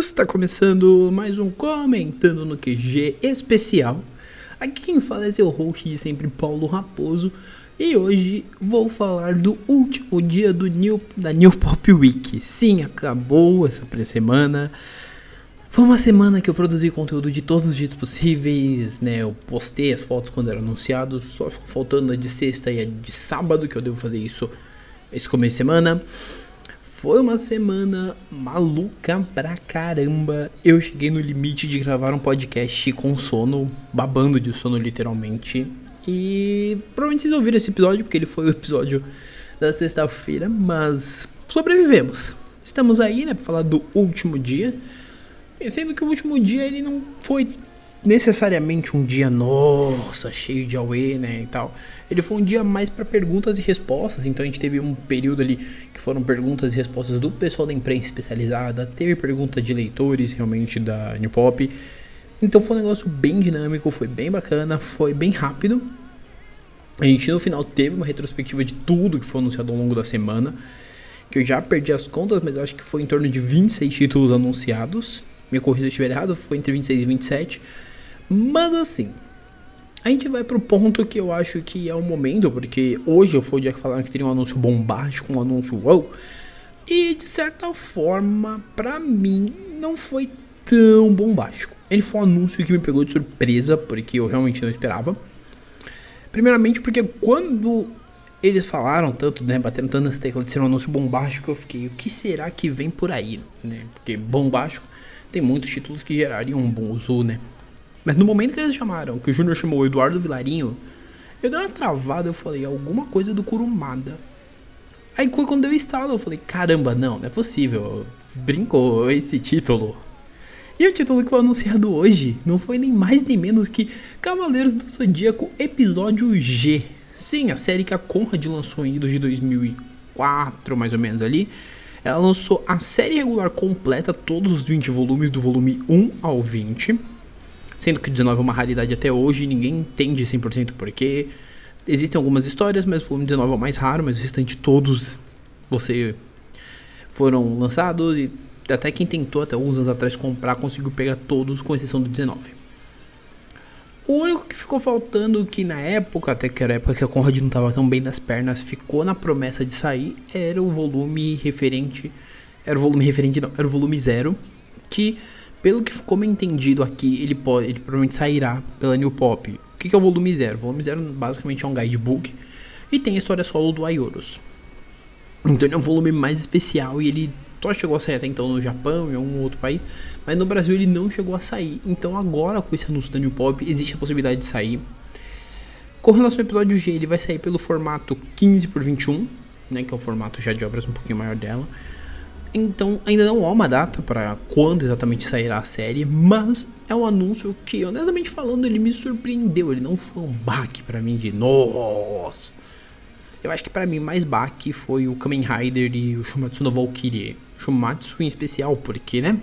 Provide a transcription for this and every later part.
Está começando mais um Comentando no QG especial. Aqui quem fala é seu host de sempre, Paulo Raposo. E hoje vou falar do último dia do New, da New Pop Week. Sim, acabou essa semana. Foi uma semana que eu produzi conteúdo de todos os jeitos possíveis, né? Eu postei as fotos quando eram anunciados, só ficou faltando a de sexta e a de sábado, que eu devo fazer isso esse começo de semana. Foi uma semana maluca pra caramba. Eu cheguei no limite de gravar um podcast com sono, babando de sono literalmente. E provavelmente vocês ouviram esse episódio, porque ele foi o episódio da sexta-feira, mas sobrevivemos. Estamos aí, né, pra falar do último dia. E sendo que o último dia ele não foi necessariamente um dia, nossa, cheio de Aue, né, e tal. Ele foi um dia mais para perguntas e respostas, então a gente teve um período ali que foram perguntas e respostas do pessoal da imprensa especializada, teve pergunta de leitores realmente da New Pop. Então foi um negócio bem dinâmico, foi bem bacana, foi bem rápido. A gente no final teve uma retrospectiva de tudo que foi anunciado ao longo da semana, que eu já perdi as contas, mas acho que foi em torno de 26 títulos anunciados. Me corrija se eu estiver errado, foi entre 26 e 27. Mas assim, a gente vai pro ponto que eu acho que é o momento, porque hoje foi o dia que falaram que teria um anúncio bombástico, um anúncio wow. E de certa forma, pra mim, não foi tão bombástico. Ele foi um anúncio que me pegou de surpresa, porque eu realmente não esperava. Primeiramente porque quando eles falaram tanto, né, bateram tanto nessa de ser um anúncio bombástico, eu fiquei, o que será que vem por aí, né? Porque bombástico tem muitos títulos que gerariam um bom uso, né? Mas no momento que eles chamaram, que o Júnior chamou o Eduardo Vilarinho, eu dei uma travada, eu falei, alguma coisa do Kurumada. Aí quando eu estalo, eu falei, caramba, não, não é possível. Brincou esse título. E o título que foi anunciado hoje não foi nem mais nem menos que Cavaleiros do Zodíaco Episódio G. Sim, a série que a Conrad lançou em de 2004, mais ou menos ali. Ela lançou a série regular completa, todos os 20 volumes, do volume 1 ao 20 sendo que o 19 é uma raridade até hoje, ninguém entende 100% porquê. Existem algumas histórias, mas o volume 19 é o mais raro, mas o restante todos você foram lançados e até quem tentou até alguns anos atrás comprar conseguiu pegar todos, com exceção do 19. O único que ficou faltando, que na época, até que era a época que a Conrad não estava tão bem das pernas, ficou na promessa de sair, era o volume referente. Era o volume referente, não, era o volume zero, que pelo que ficou me entendido aqui, ele, pode, ele provavelmente sairá pela New Pop. O que, é o volume 0? O volume 0 basicamente é um guidebook e tem a história solo do Aioros. Então ele é um volume mais especial e ele só chegou a sair até então no Japão e em algum outro país, mas no Brasil ele não chegou a sair. Então agora com esse anúncio da New Pop existe a possibilidade de sair. Com relação ao episódio G, ele vai sair pelo formato 15 por 21, né, que é o formato já de obras um pouquinho maior dela. Então, ainda não há uma data para quando exatamente sairá a série, mas é um anúncio que, honestamente falando, ele me surpreendeu. Ele não foi um baque para mim de nossa. Eu acho que para mim mais baque foi o Kamen Rider e o Shumatsu no Valkyrie. Shumatsu em especial, porque, né?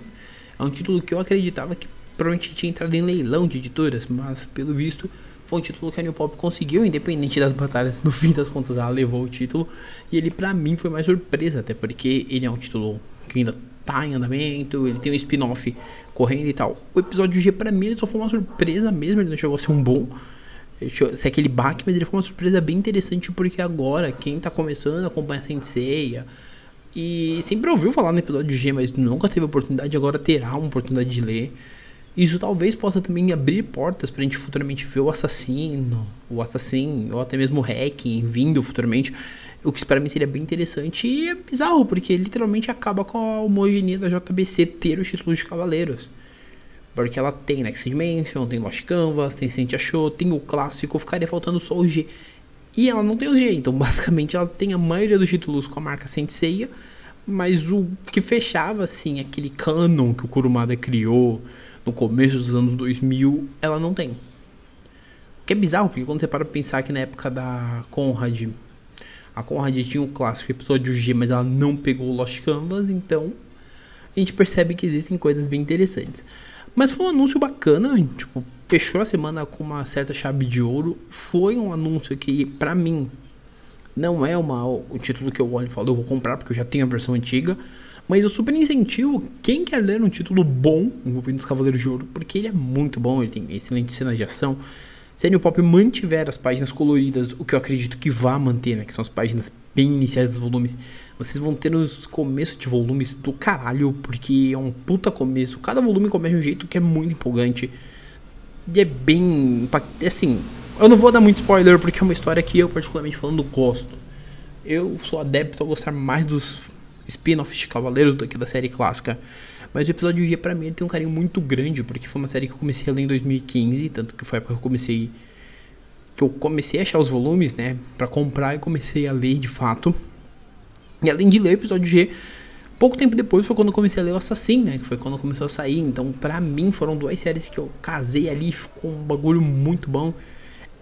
É um título que eu acreditava que provavelmente tinha entrado em leilão de editoras, mas pelo visto foi um título que a New Pop conseguiu, independente das batalhas. No fim das contas, ela levou o título. E ele, para mim, foi mais surpresa, até porque ele é um título que ainda tá em andamento. Ele tem um spin-off correndo e tal. O episódio G, pra mim, ele só foi uma surpresa mesmo. Ele não chegou a ser um bom. Se é aquele baque, mas ele foi uma surpresa bem interessante. Porque agora, quem tá começando a acompanhar a Senseiya. E sempre ouviu falar no episódio G, mas nunca teve oportunidade, agora terá uma oportunidade de ler. Isso talvez possa também abrir portas pra gente futuramente ver o assassino, o assassino, ou até mesmo o hacking vindo futuramente. O que para mim seria bem interessante e é bizarro, porque literalmente acaba com a homogeneia da JBC ter os títulos de cavaleiros. Porque ela tem Next Dimension, tem Lost Canvas, tem Sentia Show, tem o clássico, ficaria faltando só o G. E ela não tem o G, então basicamente ela tem a maioria dos títulos com a marca Senseiya, mas o que fechava assim aquele canon que o Kurumada criou no começo dos anos 2000, ela não tem. O que é bizarro, porque quando você para pra pensar que na época da Conrad, a Conrad tinha o clássico episódio G, mas ela não pegou o Lost Canvas, então a gente percebe que existem coisas bem interessantes. Mas foi um anúncio bacana, tipo, fechou a semana com uma certa chave de ouro. Foi um anúncio que, pra mim, não é uma, o título que eu olho e falo, eu vou comprar, porque eu já tenho a versão antiga. Mas eu super incentivo quem quer ler um título bom envolvendo os Cavaleiros de Ouro, porque ele é muito bom, ele tem excelente cena de ação. Se a New Pop mantiver as páginas coloridas, o que eu acredito que vá manter, né? Que são as páginas bem iniciais dos volumes, vocês vão ter os começos de volumes do caralho, porque é um puta começo. Cada volume começa de um jeito que é muito empolgante. E é bem. Assim, eu não vou dar muito spoiler, porque é uma história que eu, particularmente falando, gosto. Eu sou adepto a gostar mais dos spin-offs de Cavaleiros do que da série clássica. Mas o episódio dia pra mim tem um carinho muito grande, porque foi uma série que eu comecei a ler em 2015, tanto que foi a época que eu comecei. Que eu comecei a achar os volumes, né? Pra comprar e comecei a ler de fato. E além de ler o episódio G, pouco tempo depois foi quando eu comecei a ler o Assassin, né? Que foi quando começou a sair. Então, pra mim, foram duas séries que eu casei ali, ficou um bagulho muito bom.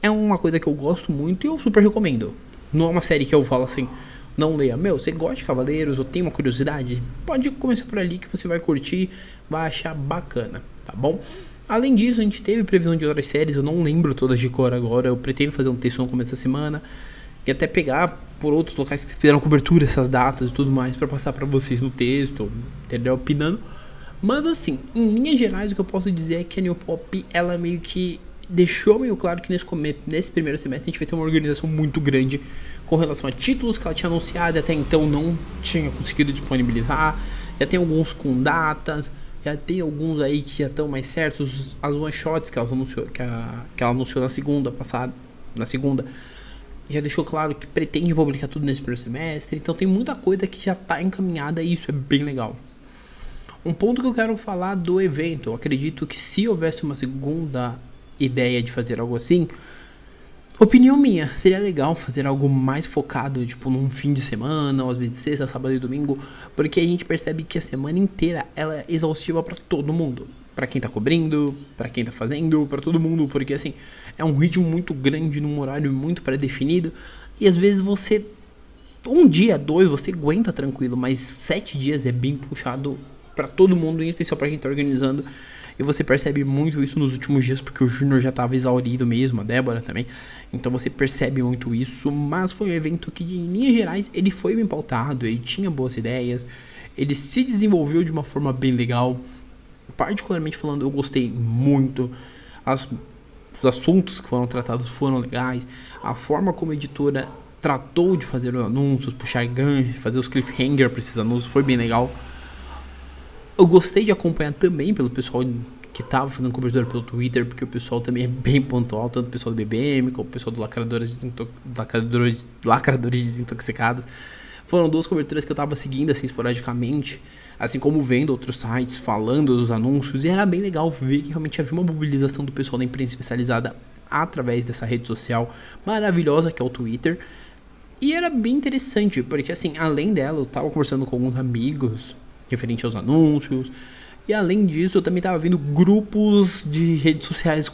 É uma coisa que eu gosto muito e eu super recomendo. Não é uma série que eu falo assim, não leia. Meu, você gosta de Cavaleiros ou tem uma curiosidade? Pode começar por ali que você vai curtir, vai achar bacana, tá bom? Além disso, a gente teve previsão de outras séries, eu não lembro todas de cor agora. Eu pretendo fazer um texto no começo da semana e até pegar por outros locais que fizeram cobertura essas datas e tudo mais para passar para vocês no texto, entendeu? Opinando. Mas assim, em linhas gerais, o que eu posso dizer é que a New Pop ela meio que deixou meio claro que nesse, nesse primeiro semestre a gente vai ter uma organização muito grande com relação a títulos que ela tinha anunciado e até então não tinha conseguido disponibilizar. Já tem alguns com datas, já tem alguns aí que já estão mais certos. As one shots que ela anunciou, que, a, que ela anunciou na segunda passada, na segunda, já deixou claro que pretende publicar tudo nesse primeiro semestre. Então tem muita coisa que já está encaminhada e isso é bem legal. Um ponto que eu quero falar do evento, eu acredito que se houvesse uma segunda ideia de fazer algo assim, opinião minha, seria legal fazer algo mais focado, tipo num fim de semana, ou às vezes sexta, sábado e domingo, porque a gente percebe que a semana inteira ela é exaustiva para todo mundo. Para quem tá cobrindo, para quem tá fazendo, para todo mundo, porque assim, é um ritmo muito grande num horário muito pré-definido e às vezes você um dia, dois, você aguenta tranquilo, mas sete dias é bem puxado para todo mundo, em especial para quem tá organizando. E você percebe muito isso nos últimos dias, porque o Júnior já estava exaurido mesmo, a Débora também. Então você percebe muito isso. Mas foi um evento que, em linhas gerais, ele foi bem pautado, ele tinha boas ideias, ele se desenvolveu de uma forma bem legal. Particularmente falando, eu gostei muito. As, os assuntos que foram tratados foram legais. A forma como a editora tratou de fazer os anúncios, puxar gancho, fazer os cliffhanger para esses anúncios foi bem legal. Eu gostei de acompanhar também pelo pessoal que tava fazendo cobertura pelo Twitter, porque o pessoal também é bem pontual, tanto o pessoal do BBM como o pessoal do Lacradores, lacradores, lacradores Desintoxicados. Foram duas coberturas que eu tava seguindo assim esporadicamente, assim como vendo outros sites falando dos anúncios, e era bem legal ver que realmente havia uma mobilização do pessoal da imprensa especializada através dessa rede social maravilhosa que é o Twitter. E era bem interessante, porque assim, além dela, eu tava conversando com alguns amigos referente aos anúncios. E além disso, eu também estava vendo grupos de redes sociais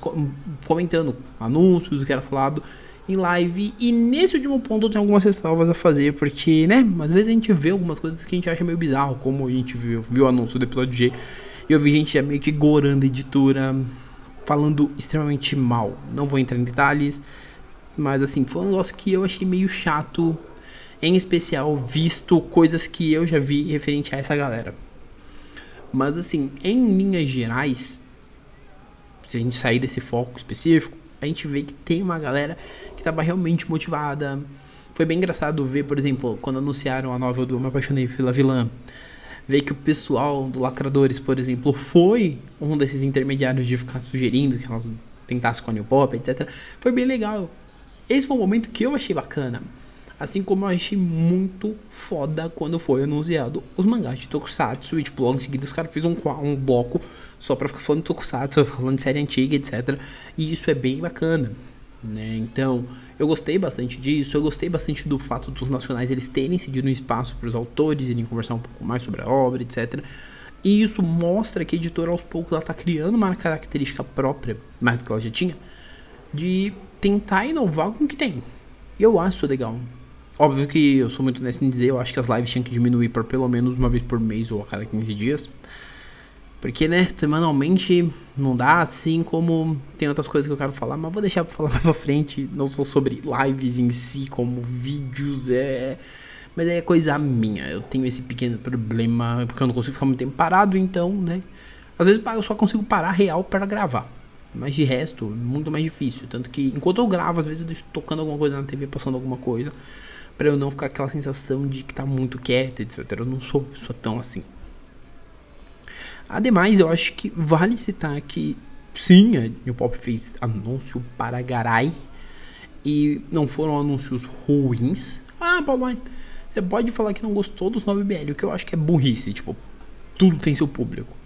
comentando anúncios, que era falado em live. E nesse último ponto eu tenho algumas ressalvas a fazer, porque, né, às vezes a gente vê algumas coisas que a gente acha meio bizarro, como a gente viu, viu o anúncio do episódio G. E eu vi gente já meio que gorando a editora, falando extremamente mal. Não vou entrar em detalhes, mas assim, foi um negócio que eu achei meio chato em especial visto coisas que eu já vi referente a essa galera. Mas assim, em linhas gerais, se a gente sair desse foco específico, a gente vê que tem uma galera que estava realmente motivada. Foi bem engraçado ver, por exemplo, quando anunciaram a novela do Me Apaixonei pela Vilã, ver que o pessoal do Lacradores, por exemplo, foi um desses intermediários de ficar sugerindo que elas tentassem com a New Pop, etc. Foi bem legal. Esse foi um momento que eu achei bacana. Assim como eu achei muito foda quando foi anunciado os mangás de Tokusatsu. E, tipo, logo em seguida os caras fizeram um, um bloco só pra ficar falando de Tokusatsu, falando de série antiga, etc. E isso é bem bacana. Né? Então, eu gostei bastante disso. Eu gostei bastante do fato dos nacionais eles terem cedido um espaço para os autores, irem conversar um pouco mais sobre a obra, etc. E isso mostra que a editora aos poucos ela está criando uma característica própria, mais do que ela já tinha, de tentar inovar com o que tem. Eu acho legal. Óbvio que eu sou muito honesto em dizer, eu acho que as lives tinham que diminuir por pelo menos uma vez por mês ou a cada 15 dias. Porque, né, semanalmente não dá, assim como tem outras coisas que eu quero falar, mas vou deixar pra falar mais pra frente. Não sou sobre lives em si, como vídeos, é. Mas é coisa minha. Eu tenho esse pequeno problema porque eu não consigo ficar muito tempo parado, então, né? Às vezes eu só consigo parar real para gravar. Mas de resto, muito mais difícil. Tanto que enquanto eu gravo, às vezes eu deixo tocando alguma coisa na TV, passando alguma coisa. Para eu não ficar aquela sensação de que tá muito quieto, etc. Eu não sou pessoa tão assim. Ademais, eu acho que vale citar que sim, a New Pop fez anúncio para Garai. E não foram anúncios ruins. Ah, Paulo, você pode falar que não gostou dos 9BL, o que eu acho que é burrice. Tipo, tudo tem seu público.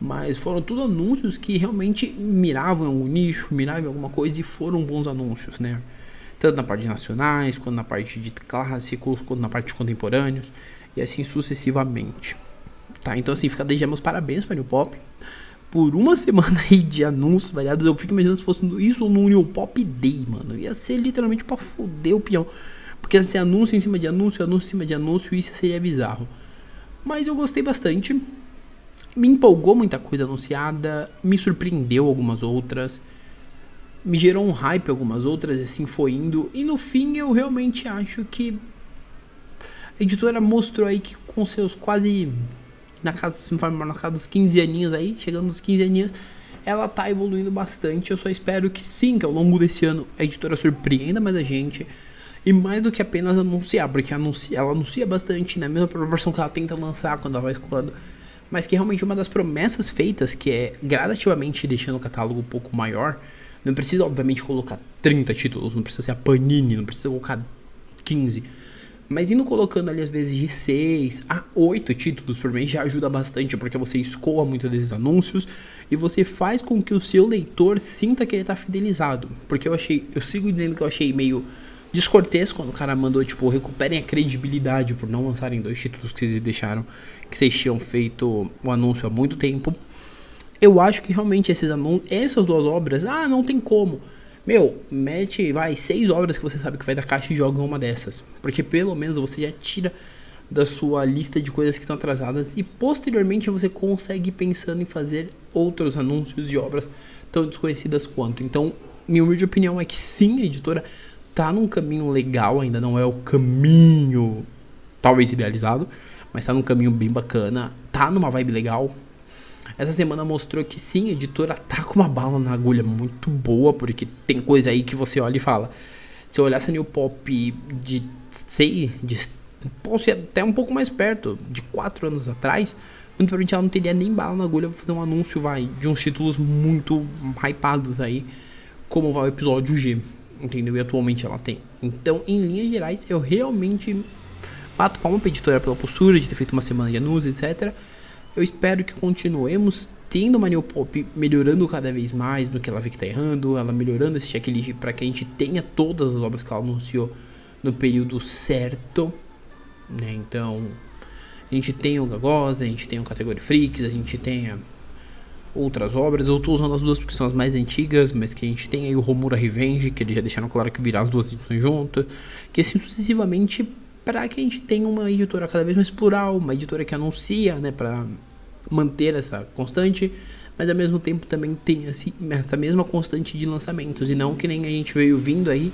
Mas foram tudo anúncios que realmente miravam em algum nicho, miravam em alguma coisa e foram bons anúncios, né? Tanto na parte de nacionais, quanto na parte de clássicos, quanto na parte de contemporâneos, e assim sucessivamente. Tá? Então, assim, fica desde meus parabéns para o New Pop. Por uma semana aí de anúncios variados, eu fico imaginando se fosse isso no New Pop Day, mano. Ia ser literalmente pra foder o peão. Porque assim, anúncio em cima de anúncio, anúncio em cima de anúncio, isso seria bizarro. Mas eu gostei bastante me empolgou muita coisa anunciada, me surpreendeu algumas outras, me gerou um hype algumas outras, assim foi indo. E no fim eu realmente acho que a editora mostrou aí que com seus quase na casa, se não na casa dos 15 aninhos aí, chegando nos 15 aninhos, ela tá evoluindo bastante. Eu só espero que sim, que ao longo desse ano a editora surpreenda mais a gente. E mais do que apenas anunciar, porque anuncia, ela anuncia bastante na mesma proporção que ela tenta lançar quando ela vai escolhendo mas que realmente uma das promessas feitas, que é gradativamente deixando o catálogo um pouco maior, não precisa obviamente colocar 30 títulos, não precisa ser a Panini, não precisa colocar 15. Mas indo colocando ali às vezes de 6 a 8 títulos por mês já ajuda bastante, porque você escoa muito desses anúncios e você faz com que o seu leitor sinta que ele está fidelizado. Porque eu achei, eu sigo dizendo que eu achei meio descortês quando o cara mandou, tipo, recuperem a credibilidade por não lançarem dois títulos que vocês deixaram, que vocês tinham feito o anúncio há muito tempo. Eu acho que realmente esses anúncios, essas duas obras, ah, não tem como. Meu, mete, vai, seis obras que você sabe que vai da caixa e joga uma dessas. Porque pelo menos você já tira da sua lista de coisas que estão atrasadas e posteriormente você consegue pensando em fazer outros anúncios de obras tão desconhecidas quanto. Então, minha humilde opinião é que sim, a editora tá num caminho legal, ainda não é o caminho talvez idealizado, mas tá num caminho bem bacana, tá numa vibe legal. Essa semana mostrou que sim, a editora tá com uma bala na agulha muito boa, porque tem coisa aí que você olha e fala. Se eu olhasse a New Pop de sei, de posso ir até um pouco mais perto, de 4 anos atrás, muito provavelmente ela não teria nem bala na agulha pra fazer um anúncio, vai, de uns títulos muito hypados aí, como vai o episódio G entendeu? E atualmente ela tem. Então, em linhas gerais, eu realmente bato palma pra editora pela postura de ter feito uma semana de anúncios, etc. Eu espero que continuemos tendo uma New Pop melhorando cada vez mais no que ela vê que tá errando, ela melhorando esse checklist para que a gente tenha todas as obras que ela anunciou no período certo, né? Então, a gente tem o Gagosa, a gente tem o Category Freaks, a gente tem outras obras. Eu estou usando as duas porque são as mais antigas, mas que a gente tem aí o Romura Revenge, que eles já deixaram claro que virá as duas edições juntas, que assim sucessivamente para que a gente tenha uma editora cada vez mais plural, uma editora que anuncia, né, para manter essa constante, mas ao mesmo tempo também tem essa mesma constante de lançamentos e não que nem a gente veio vindo aí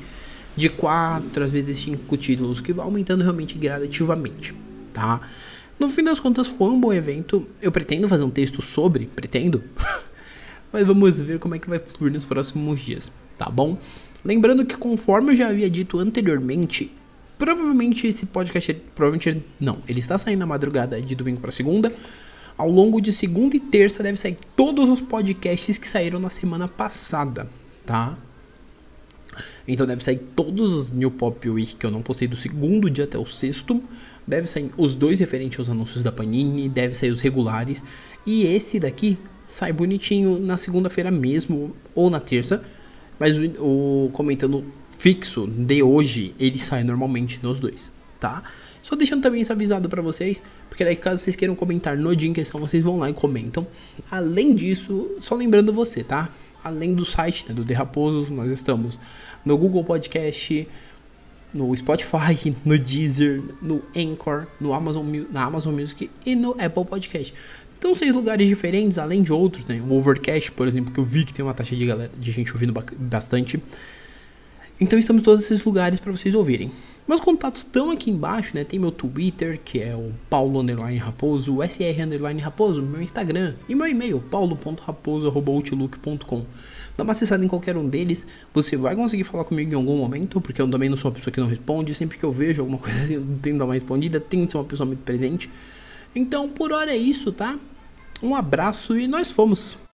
de quatro, às vezes cinco títulos, que vai aumentando realmente gradativamente, tá? No fim das contas, foi um bom evento. Eu pretendo fazer um texto sobre, pretendo. Mas vamos ver como é que vai fluir nos próximos dias, tá bom? Lembrando que, conforme eu já havia dito anteriormente, provavelmente esse podcast, provavelmente não, ele está saindo na madrugada de domingo para segunda. Ao longo de segunda e terça deve sair todos os podcasts que saíram na semana passada, tá? Então deve sair todos os New Pop Week que eu não postei do segundo dia até o sexto. Deve sair os dois referentes aos anúncios da Panini, deve sair os regulares. E esse daqui sai bonitinho na segunda-feira mesmo ou na terça. Mas o, o, comentando fixo de hoje, ele sai normalmente nos dois, tá? Só deixando também isso avisado para vocês, porque daí caso vocês queiram comentar no dia em questão, vocês vão lá e comentam. Além disso, só lembrando você, tá? além do site né, do The Raposo, nós estamos no Google Podcast, no Spotify, no Deezer, no Anchor, no Amazon, na Amazon Music e no Apple Podcast. Então, seis lugares diferentes, além de outros, né? O Overcast, por exemplo, que eu vi que tem uma taxa de, galera, de gente ouvindo bastante. Então estamos em todos esses lugares para vocês ouvirem. Meus contatos estão aqui embaixo, né? Tem meu Twitter, que é o Paulo Underline Raposo, o SR Underline Raposo, meu Instagram e meu e-mail, paulo.raposo.outlook.com. Dá uma acessada em qualquer um deles, você vai conseguir falar comigo em algum momento, porque eu também não sou uma pessoa que não responde. Sempre que eu vejo alguma coisa assim, eu tento dar uma respondida, tem que ser uma pessoa muito presente. Então, por hora é isso, tá? Um abraço e nós fomos!